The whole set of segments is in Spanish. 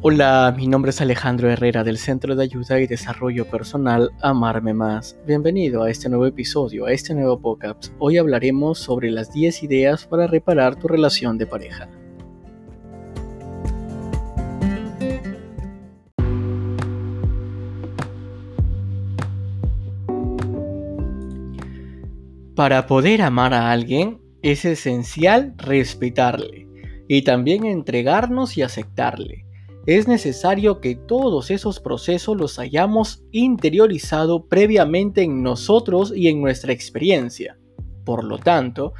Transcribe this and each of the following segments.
Hola, mi nombre es Alejandro Herrera del Centro de Ayuda y Desarrollo Personal Amarme Más. Bienvenido a este nuevo episodio, a este nuevo podcast. Hoy hablaremos sobre las 10 ideas para reparar tu relación de pareja. Para poder amar a alguien es esencial respetarle y también entregarnos y aceptarle es necesario que todos esos procesos los hayamos interiorizado previamente en nosotros y en nuestra experiencia. Por lo tanto,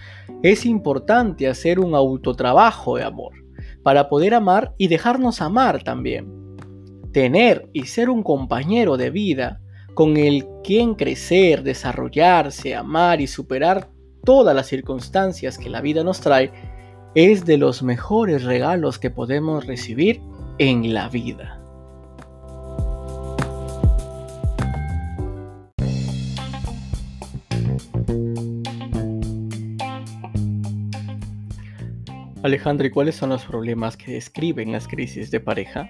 es importante hacer un autotrabajo de amor, para poder amar y dejarnos amar también. Tener y ser un compañero de vida con el quien crecer, desarrollarse, amar y superar todas las circunstancias que la vida nos trae es de los mejores regalos que podemos recibir en la vida. Alejandro, ¿y cuáles son los problemas que describen las crisis de pareja?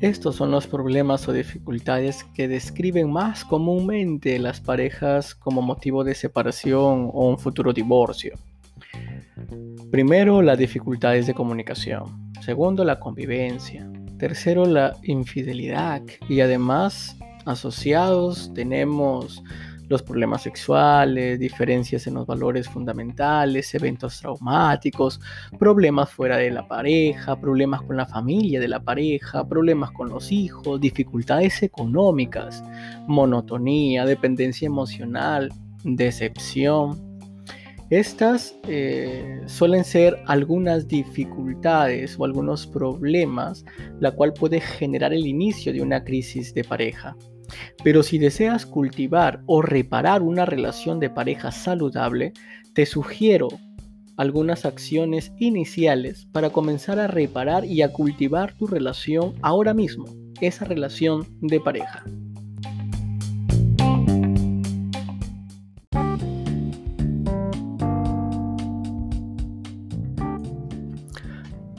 Estos son los problemas o dificultades que describen más comúnmente las parejas como motivo de separación o un futuro divorcio. Primero, las dificultades de comunicación. Segundo, la convivencia. Tercero, la infidelidad. Y además, asociados tenemos los problemas sexuales, diferencias en los valores fundamentales, eventos traumáticos, problemas fuera de la pareja, problemas con la familia de la pareja, problemas con los hijos, dificultades económicas, monotonía, dependencia emocional, decepción, estas eh, suelen ser algunas dificultades o algunos problemas, la cual puede generar el inicio de una crisis de pareja. Pero si deseas cultivar o reparar una relación de pareja saludable, te sugiero algunas acciones iniciales para comenzar a reparar y a cultivar tu relación ahora mismo, esa relación de pareja.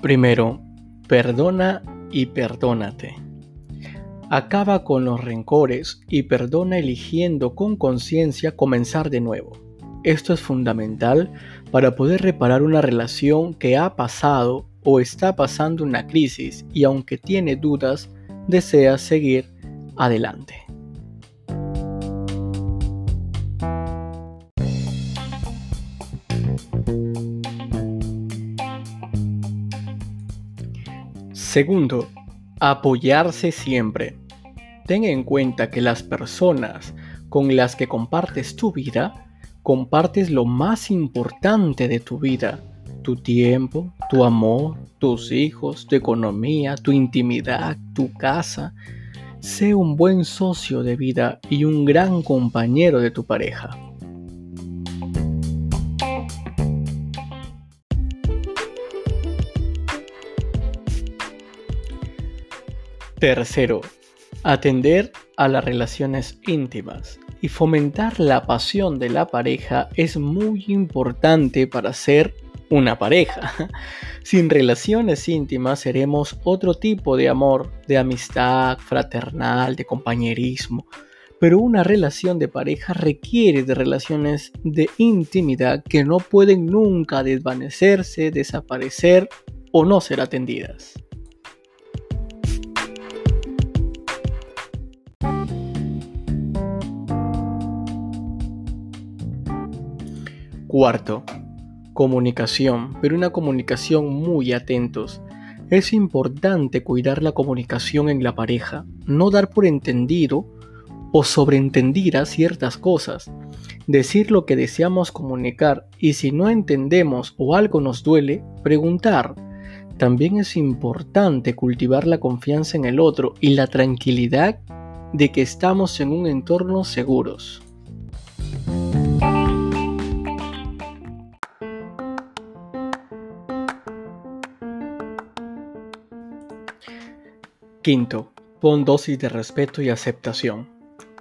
Primero, perdona y perdónate. Acaba con los rencores y perdona eligiendo con conciencia comenzar de nuevo. Esto es fundamental para poder reparar una relación que ha pasado o está pasando una crisis y aunque tiene dudas, desea seguir adelante. Segundo, apoyarse siempre. Ten en cuenta que las personas con las que compartes tu vida, compartes lo más importante de tu vida, tu tiempo, tu amor, tus hijos, tu economía, tu intimidad, tu casa. Sé un buen socio de vida y un gran compañero de tu pareja. Tercero, atender a las relaciones íntimas y fomentar la pasión de la pareja es muy importante para ser una pareja. Sin relaciones íntimas seremos otro tipo de amor, de amistad, fraternal, de compañerismo. Pero una relación de pareja requiere de relaciones de intimidad que no pueden nunca desvanecerse, desaparecer o no ser atendidas. Cuarto, comunicación, pero una comunicación muy atentos. Es importante cuidar la comunicación en la pareja, no dar por entendido o sobreentender a ciertas cosas, decir lo que deseamos comunicar y si no entendemos o algo nos duele, preguntar. También es importante cultivar la confianza en el otro y la tranquilidad de que estamos en un entorno seguros. Quinto, pon dosis de respeto y aceptación.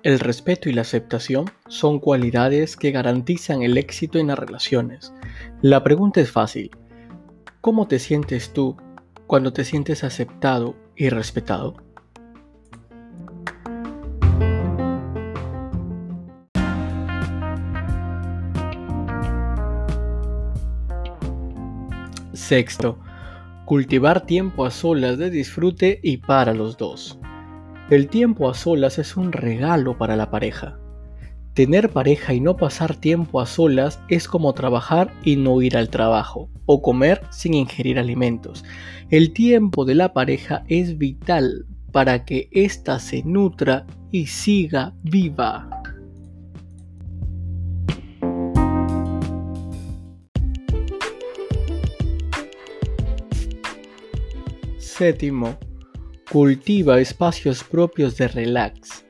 El respeto y la aceptación son cualidades que garantizan el éxito en las relaciones. La pregunta es fácil. ¿Cómo te sientes tú cuando te sientes aceptado y respetado. Sexto, cultivar tiempo a solas de disfrute y para los dos. El tiempo a solas es un regalo para la pareja. Tener pareja y no pasar tiempo a solas es como trabajar y no ir al trabajo, o comer sin ingerir alimentos. El tiempo de la pareja es vital para que ésta se nutra y siga viva. Séptimo, cultiva espacios propios de relax.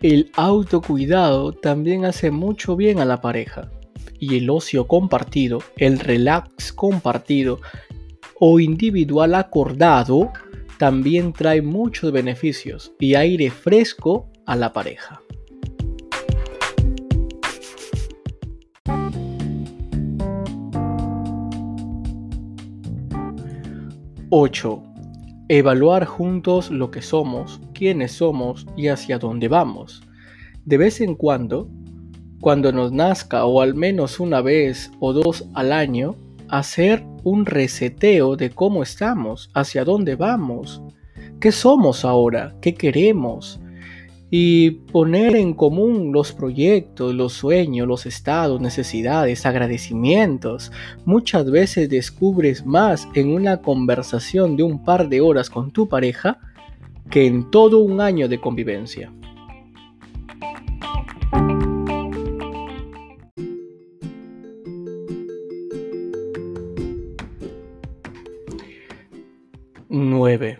El autocuidado también hace mucho bien a la pareja y el ocio compartido, el relax compartido o individual acordado también trae muchos beneficios y aire fresco a la pareja. 8. Evaluar juntos lo que somos, quiénes somos y hacia dónde vamos. De vez en cuando, cuando nos nazca o al menos una vez o dos al año, hacer un reseteo de cómo estamos, hacia dónde vamos, qué somos ahora, qué queremos, y poner en común los proyectos, los sueños, los estados, necesidades, agradecimientos. Muchas veces descubres más en una conversación de un par de horas con tu pareja que en todo un año de convivencia. ¡9!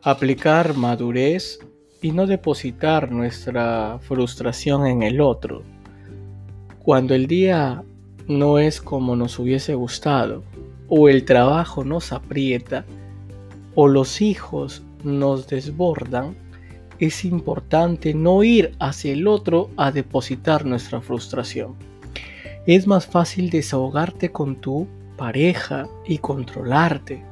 Aplicar madurez y no depositar nuestra frustración en el otro. Cuando el día no es como nos hubiese gustado, o el trabajo nos aprieta, o los hijos nos desbordan, es importante no ir hacia el otro a depositar nuestra frustración. Es más fácil desahogarte con tu pareja y controlarte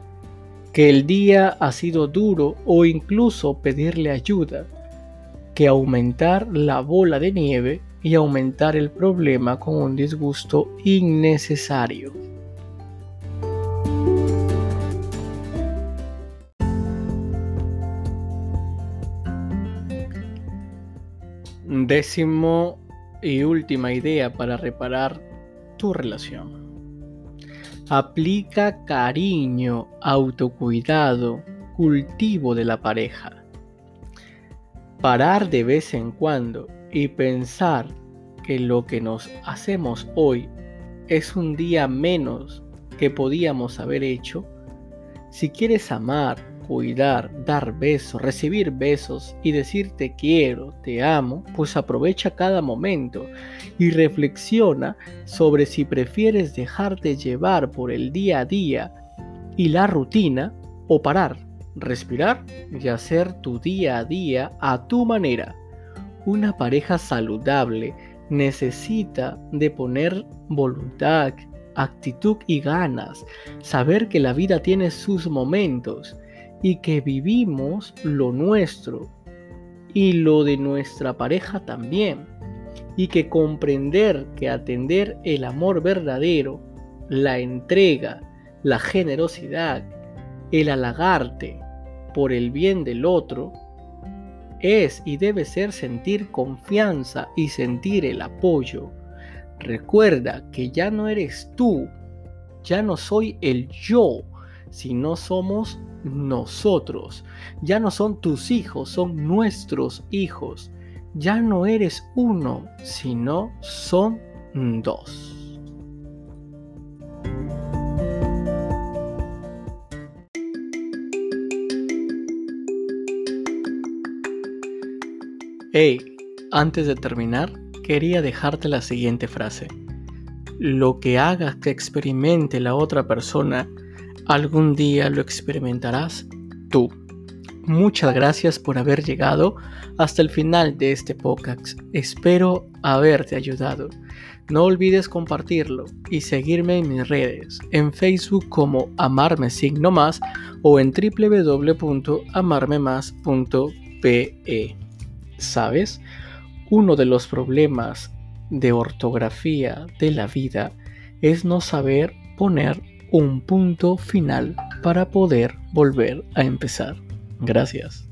que el día ha sido duro o incluso pedirle ayuda, que aumentar la bola de nieve y aumentar el problema con un disgusto innecesario. Décimo y última idea para reparar tu relación. Aplica cariño, autocuidado, cultivo de la pareja. Parar de vez en cuando y pensar que lo que nos hacemos hoy es un día menos que podíamos haber hecho. Si quieres amar, cuidar, dar besos, recibir besos y decir te quiero, te amo, pues aprovecha cada momento y reflexiona sobre si prefieres dejarte llevar por el día a día y la rutina o parar, respirar y hacer tu día a día a tu manera. Una pareja saludable necesita de poner voluntad, actitud y ganas, saber que la vida tiene sus momentos y que vivimos lo nuestro y lo de nuestra pareja también. Y que comprender que atender el amor verdadero, la entrega, la generosidad, el halagarte por el bien del otro, es y debe ser sentir confianza y sentir el apoyo. Recuerda que ya no eres tú, ya no soy el yo, sino somos nosotros. Ya no son tus hijos, son nuestros hijos. Ya no eres uno, sino son dos. Hey, antes de terminar, quería dejarte la siguiente frase. Lo que hagas que experimente la otra persona Algún día lo experimentarás tú. Muchas gracias por haber llegado hasta el final de este podcast. Espero haberte ayudado. No olvides compartirlo y seguirme en mis redes, en Facebook como Amarme Signo Más o en www.amarmemás.pe. ¿Sabes? Uno de los problemas de ortografía de la vida es no saber poner un punto final para poder volver a empezar. Gracias.